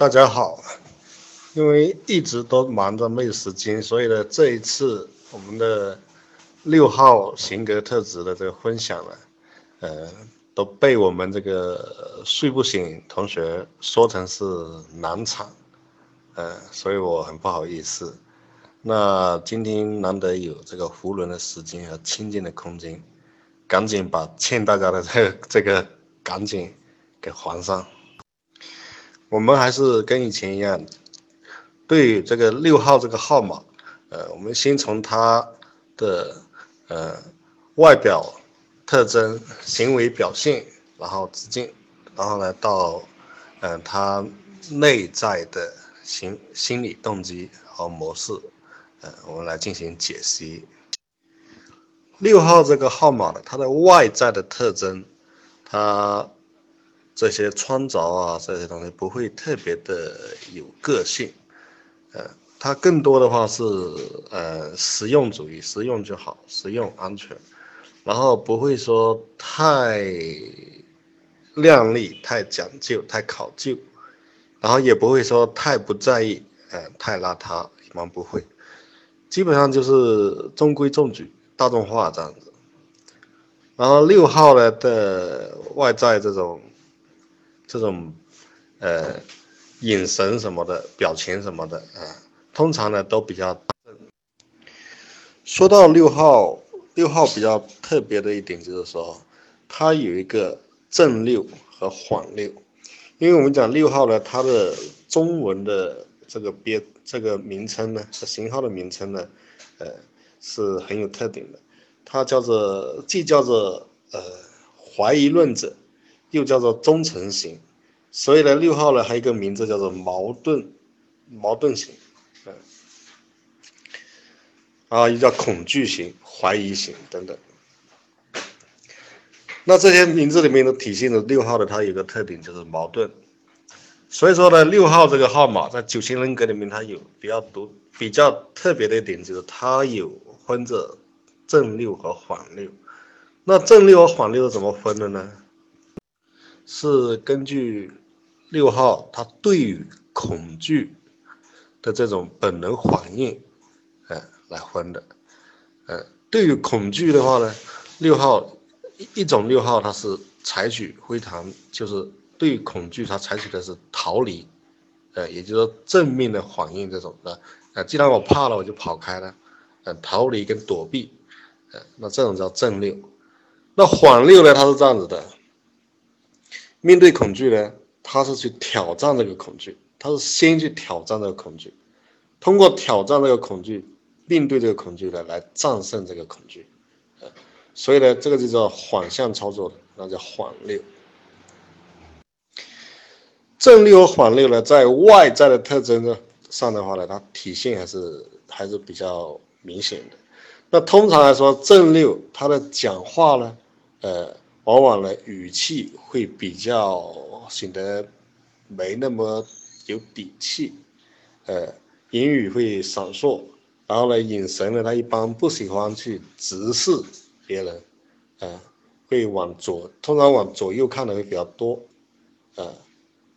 大家好，因为一直都忙着没有时间，所以呢，这一次我们的六号性格特质的这个分享呢，呃，都被我们这个睡不醒同学说成是难产，呃，所以我很不好意思。那今天难得有这个囫囵的时间和清静的空间，赶紧把欠大家的这个这个赶紧给还上。我们还是跟以前一样，对这个六号这个号码，呃，我们先从它的呃外表特征、行为表现，然后直径，然后呢到嗯它内在的心心理动机和模式，呃，我们来进行解析。六号这个号码的它的外在的特征，它。这些穿着啊，这些东西不会特别的有个性，呃，它更多的话是呃实用主义，实用就好，实用安全，然后不会说太靓丽、太讲究、太考究，然后也不会说太不在意，呃，太邋遢，一般不会，基本上就是中规中矩、大众化这样子。然后六号呢的外在这种。这种，呃，眼神什么的，表情什么的啊，通常呢都比较。说到六号，六号比较特别的一点就是说，它有一个正六和缓六，因为我们讲六号呢，它的中文的这个编这个名称呢，型号的名称呢，呃，是很有特点的，它叫做既叫做呃怀疑论者。又叫做忠诚型，所以呢，六号呢还有一个名字叫做矛盾矛盾型，嗯，啊，又叫恐惧型、怀疑型等等。那这些名字里面都体现了六号的它有个特点就是矛盾，所以说呢，六号这个号码在九型人格里面它有比较独比较特别的一点就是它有分着正六和反六。那正六和反六是怎么分的呢？是根据六号他对于恐惧的这种本能反应，呃，来分的。呃，对于恐惧的话呢，六号一种六号它是采取非常就是对恐惧它采取的是逃离，呃，也就是说正面的反应这种的。呃，既然我怕了，我就跑开了，呃，逃离跟躲避，呃，那这种叫正六。那缓六呢，它是这样子的。面对恐惧呢，他是去挑战这个恐惧，他是先去挑战这个恐惧，通过挑战这个恐惧，面对这个恐惧呢，来战胜这个恐惧，所以呢，这个就叫反向操作，那叫缓六。正六和缓六呢，在外在的特征呢上的话呢，它体现还是还是比较明显的。那通常来说，正六他的讲话呢，呃。往往呢，语气会比较显得没那么有底气，呃，言语会闪烁，然后呢，眼神呢，他一般不喜欢去直视别人，呃，会往左，通常往左右看的会比较多，呃，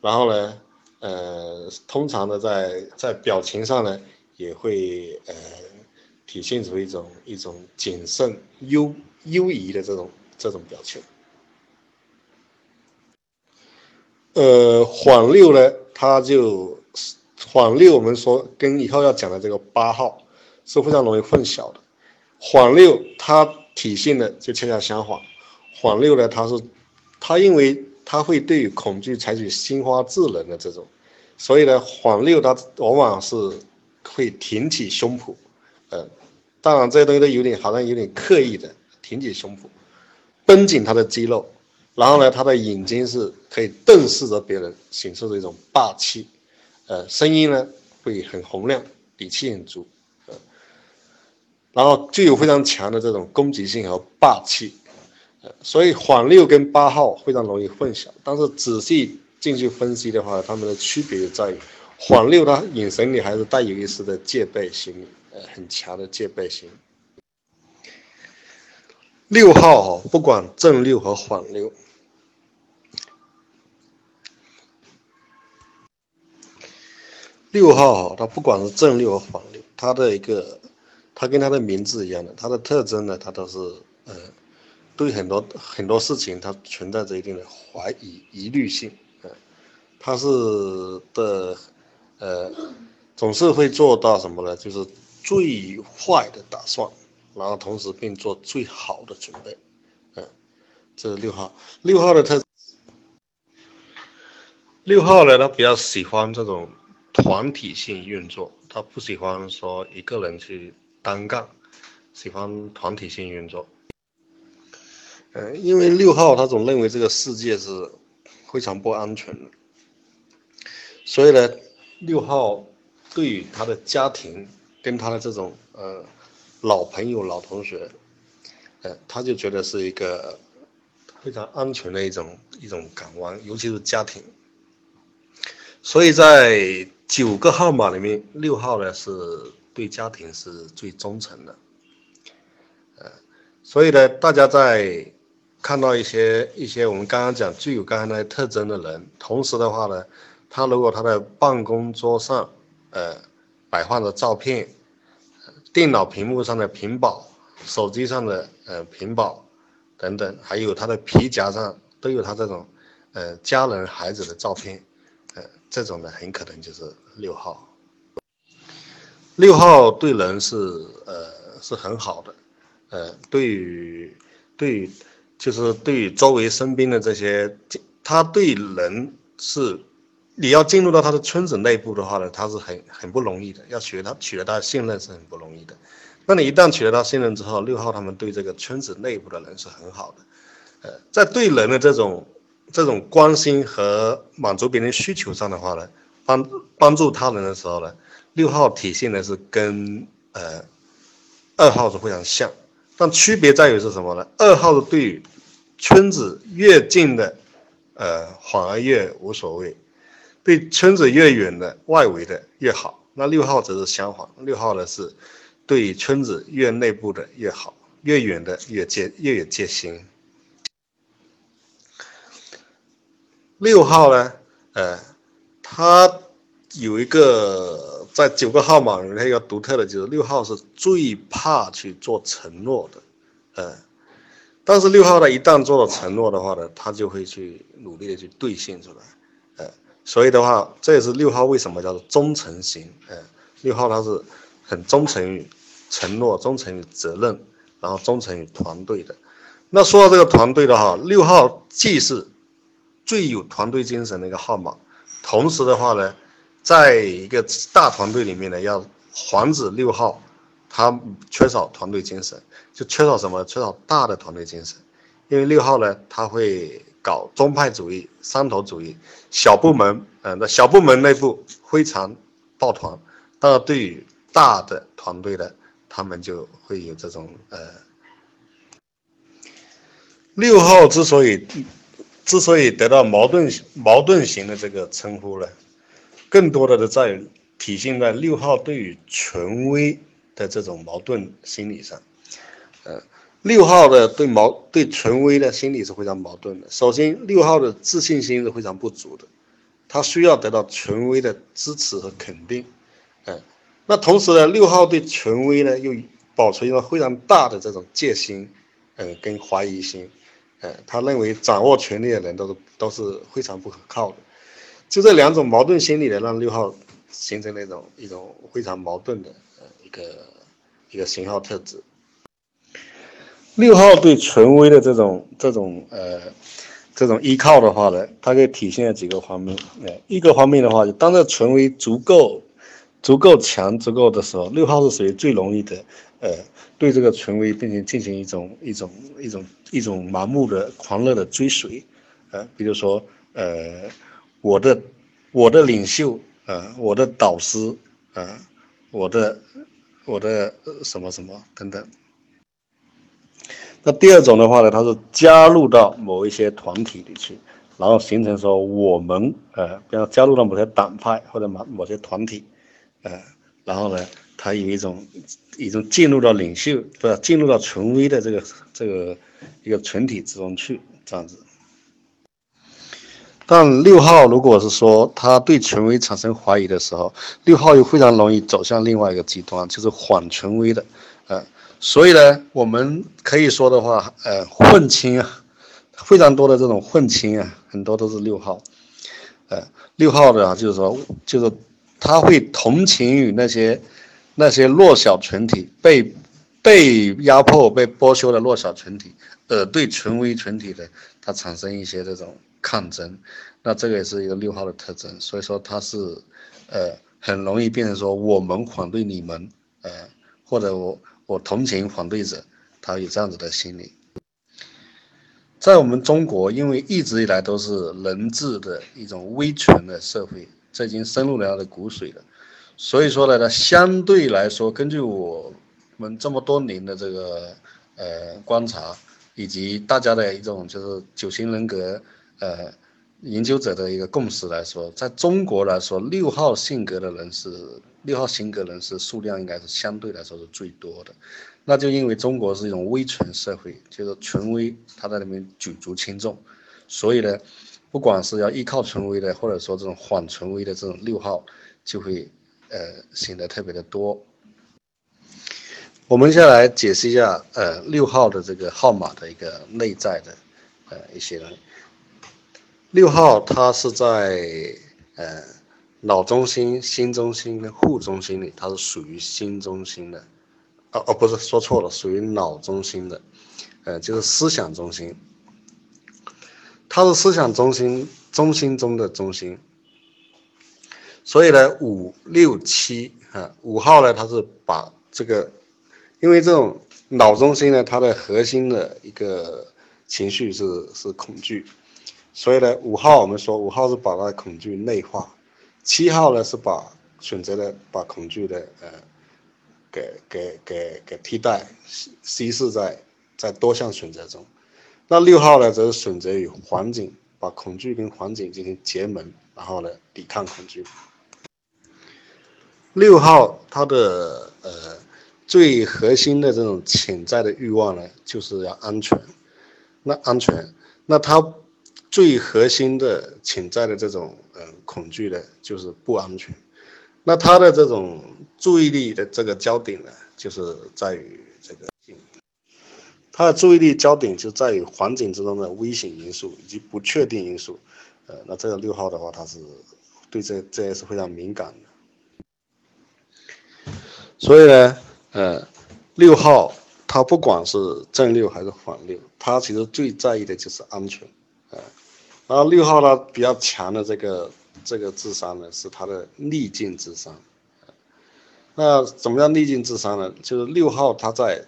然后呢，呃，通常的在在表情上呢，也会呃体现出一种一种谨慎、忧忧疑的这种这种表情。呃，缓六呢，它就缓六，我们说跟以后要讲的这个八号是非常容易混淆的。缓六它体现的就恰恰相反，缓六呢，它是它因为它会对恐惧采取心花智能的这种，所以呢，缓六它往往是会挺起胸脯，呃，当然这些东西都有点好像有点刻意的挺起胸脯，绷紧他的肌肉。然后呢，他的眼睛是可以瞪视着别人，显示着一种霸气，呃，声音呢会很洪亮，底气很足，呃，然后具有非常强的这种攻击性和霸气，呃，所以缓六跟八号非常容易混淆，但是仔细进去分析的话，他们的区别就在于，缓六他眼神里还是带有一丝的戒备心理，呃，很强的戒备心。六号哈，不管正六和缓六，六号，它不管是正六和反六，它的一个，它跟它的名字一样的，它的特征呢，它都是呃，对很多很多事情它存在着一定的怀疑疑虑性，呃，它是的，呃，总是会做到什么呢？就是最坏的打算，然后同时并做最好的准备，嗯，这是六号，六号的特，六号呢，他比较喜欢这种。团体性运作，他不喜欢说一个人去单干，喜欢团体性运作。嗯，因为六号他总认为这个世界是非常不安全的，所以呢，六号对于他的家庭跟他的这种呃老朋友、老同学，呃，他就觉得是一个非常安全的一种一种港湾，尤其是家庭。所以在九个号码里面，六号呢是对家庭是最忠诚的，呃，所以呢，大家在看到一些一些我们刚刚讲具有刚刚那些特征的人，同时的话呢，他如果他的办公桌上，呃，摆放的照片，电脑屏幕上的屏保，手机上的呃屏保等等，还有他的皮夹上都有他这种呃家人孩子的照片。这种呢，很可能就是六号。六号对人是呃是很好的，呃，对于对就是对于周围身边的这些，他对人是你要进入到他的村子内部的话呢，他是很很不容易的，要取得他取得他的信任是很不容易的。那你一旦取得他信任之后，六号他们对这个村子内部的人是很好的，呃，在对人的这种。这种关心和满足别人需求上的话呢，帮帮助他人的时候呢，六号体现的是跟呃二号是非常像，但区别在于是什么呢？二号是对村子越近的，呃反而越无所谓，对村子越远的外围的越好。那六号则是相反，六号呢是对村子越内部的越好，越远的越戒越有戒心。六号呢，呃，他有一个在九个号码里面一个独特的，就是六号是最怕去做承诺的，呃，但是六号呢，一旦做了承诺的话呢，他就会去努力的去兑现出来，呃，所以的话，这也是六号为什么叫做忠诚型，呃，六号他是很忠诚于承诺、忠诚于责任，然后忠诚于团队的。那说到这个团队的话，六号既是最有团队精神的一个号码，同时的话呢，在一个大团队里面呢，要防止六号他缺少团队精神，就缺少什么？缺少大的团队精神。因为六号呢，他会搞宗派主义、山头主义，小部门，嗯，那小部门内部非常抱团，但是对于大的团队呢，他们就会有这种呃，六号之所以。之所以得到矛盾矛盾型的这个称呼呢，更多的的在体现在六号对于权威的这种矛盾心理上。呃，六号的对矛对权威的心理是非常矛盾的。首先，六号的自信心是非常不足的，他需要得到权威的支持和肯定。嗯，那同时呢，六号对权威呢又保持一个非常大的这种戒心，嗯，跟怀疑心。呃，他认为掌握权力的人都是都是非常不可靠的，就这两种矛盾心理的，让六号形成那种一种非常矛盾的呃一个一个型号特质。六号对权威的这种这种呃这种依靠的话呢，它可以体现在几个方面。呃，一个方面的话，就当这权威足够足够强足够的时候，六号是属于最容易的呃。对这个权威，并且进行一种一种一种一种盲目的狂热的追随，呃，比如说，呃，我的我的领袖，呃，我的导师，呃，我的我的什么什么等等。那第二种的话呢，它是加入到某一些团体里去，然后形成说我们，呃，比方加入到某些党派或者某某些团体，呃，然后呢。他有一种一种进入到领袖，不是进入到权威的这个这个一个群体之中去，这样子。但六号如果是说他对权威产生怀疑的时候，六号又非常容易走向另外一个极端，就是反权威的，呃，所以呢，我们可以说的话，呃，混青啊，非常多的这种混青啊，很多都是六号，呃，六号的啊，就是说，就是他会同情于那些那些弱小群体被被压迫、被剥削的弱小群体，而对权威群体的他产生一些这种。抗争，那这个也是一个六号的特征，所以说它是，呃，很容易变成说我们反对你们，呃，或者我我同情反对者，他有这样子的心理。在我们中国，因为一直以来都是人治的一种威权的社会，这已经深入了他的骨髓了，所以说呢，它相对来说，根据我们这么多年的这个呃观察，以及大家的一种就是九型人格。呃，研究者的一个共识来说，在中国来说，六号性格的人是六号性格人是数量应该是相对来说是最多的。那就因为中国是一种威权社会，就是权威他在里面举足轻重，所以呢，不管是要依靠权威的，或者说这种反权威的这种六号，就会呃显得特别的多。我们先来解释一下呃六号的这个号码的一个内在的呃一些人。六号，它是在呃脑中心、心中心跟户中心里，它是属于心中心的，哦哦，不是说错了，属于脑中心的，呃，就是思想中心，它是思想中心中心中的中心，所以呢，五六七啊，五号呢，它是把这个，因为这种脑中心呢，它的核心的一个情绪是是恐惧。所以呢，五号我们说五号是把那恐惧内化，七号呢是把选择的把恐惧的呃给给给给替代稀释在在多项选择中，那六号呢则是选择与环境把恐惧跟环境进行结盟，然后呢抵抗恐惧。六号它的呃最核心的这种潜在的欲望呢就是要安全，那安全那它。最核心的潜在的这种嗯恐惧呢，就是不安全。那他的这种注意力的这个焦点呢，就是在于这个，他的注意力焦点就在于环境之中的危险因素以及不确定因素。呃，那这个六号的话，他是对这这也是非常敏感的。所以呢，呃，六号他不管是正六还是反六，他其实最在意的就是安全。然后六号呢比较强的这个这个智商呢是他的逆境智商，那怎么样逆境智商呢？就是六号他在，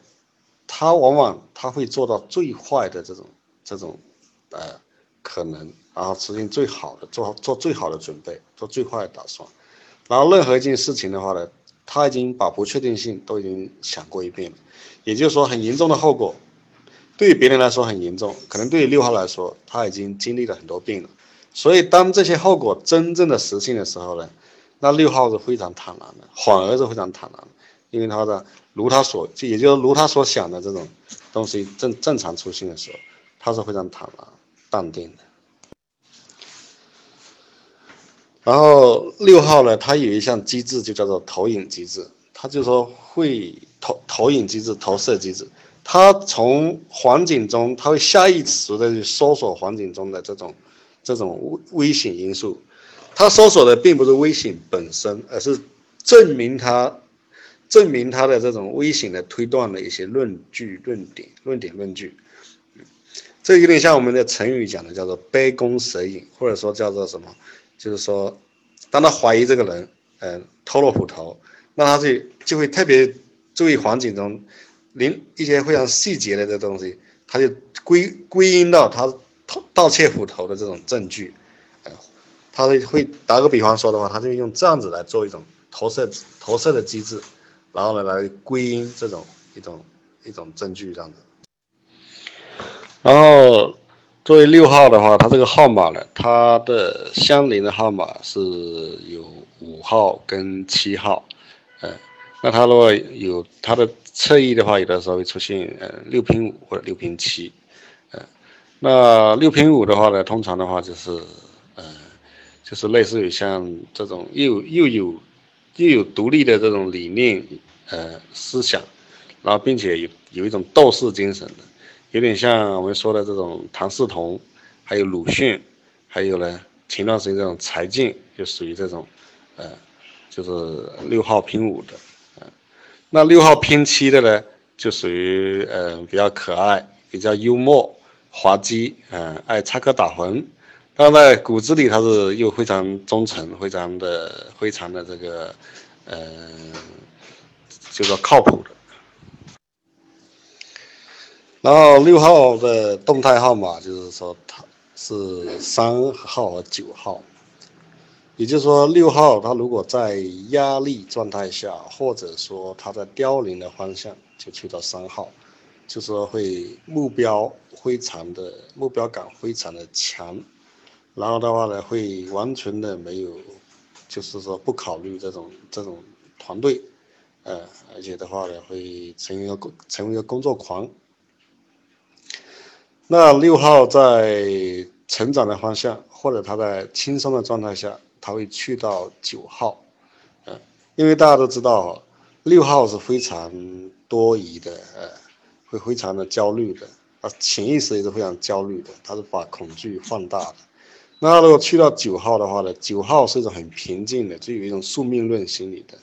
他往往他会做到最坏的这种这种呃可能，然后实现最好的做做最好的准备，做最坏的打算。然后任何一件事情的话呢，他已经把不确定性都已经想过一遍了，也就是说很严重的后果。对于别人来说很严重，可能对于六号来说，他已经经历了很多病了，所以当这些后果真正的实现的时候呢，那六号是非常坦然的，反而是非常坦然的，因为他的如他所，也就是如他所想的这种东西正正常出现的时候，他是非常坦然淡定的。然后六号呢，它有一项机制就叫做投影机制，它就说会投投影机制、投射机制。他从环境中，他会下意识的去搜索环境中的这种这种危危险因素。他搜索的并不是危险本身，而是证明他证明他的这种危险的推断的一些论据、论点、论点、论据。这有点像我们的成语讲的，叫做杯弓蛇影，或者说叫做什么？就是说，当他怀疑这个人，嗯，偷了虎头，那他就就会特别注意环境中。零一些非常细节的这东西，他就归归因到他盗盗窃斧头的这种证据，呃，他会会打个比方说的话，他就用这样子来做一种投射投射的机制，然后呢来归因这种一种一种证据这样子。然后作为六号的话，它这个号码呢，它的相邻的号码是有五号跟七号，呃，那它如果有它的。侧翼的话，有的时候会出现呃六平五或者六平七，呃，那六平五的话呢，通常的话就是呃就是类似于像这种又又有又有独立的这种理念呃思想，然后并且有有一种斗士精神的，有点像我们说的这种唐嗣同，还有鲁迅，还有呢前段时间这种柴静就属于这种呃就是六号拼五的，呃，那六号拼七的呢就属于呃比较可爱，比较幽默。滑稽，嗯，爱插科打诨，但在骨子里他是又非常忠诚，非常的非常的这个，嗯，就说靠谱的。然后六号的动态号码就是说它是三号和九号，也就是说六号他如果在压力状态下，或者说他在凋零的方向，就去到三号。就是说会目标非常的目标感非常的强，然后的话呢会完全的没有，就是说不考虑这种这种团队，呃，而且的话呢会成为一个成为一个工作狂。那六号在成长的方向或者他在轻松的状态下，他会去到九号，嗯，因为大家都知道六号是非常多疑的，呃。会非常的焦虑的，啊，潜意识也是非常焦虑的，他是把恐惧放大的。那如果去到九号的话呢，九号是一种很平静的，就有一种宿命论心理的。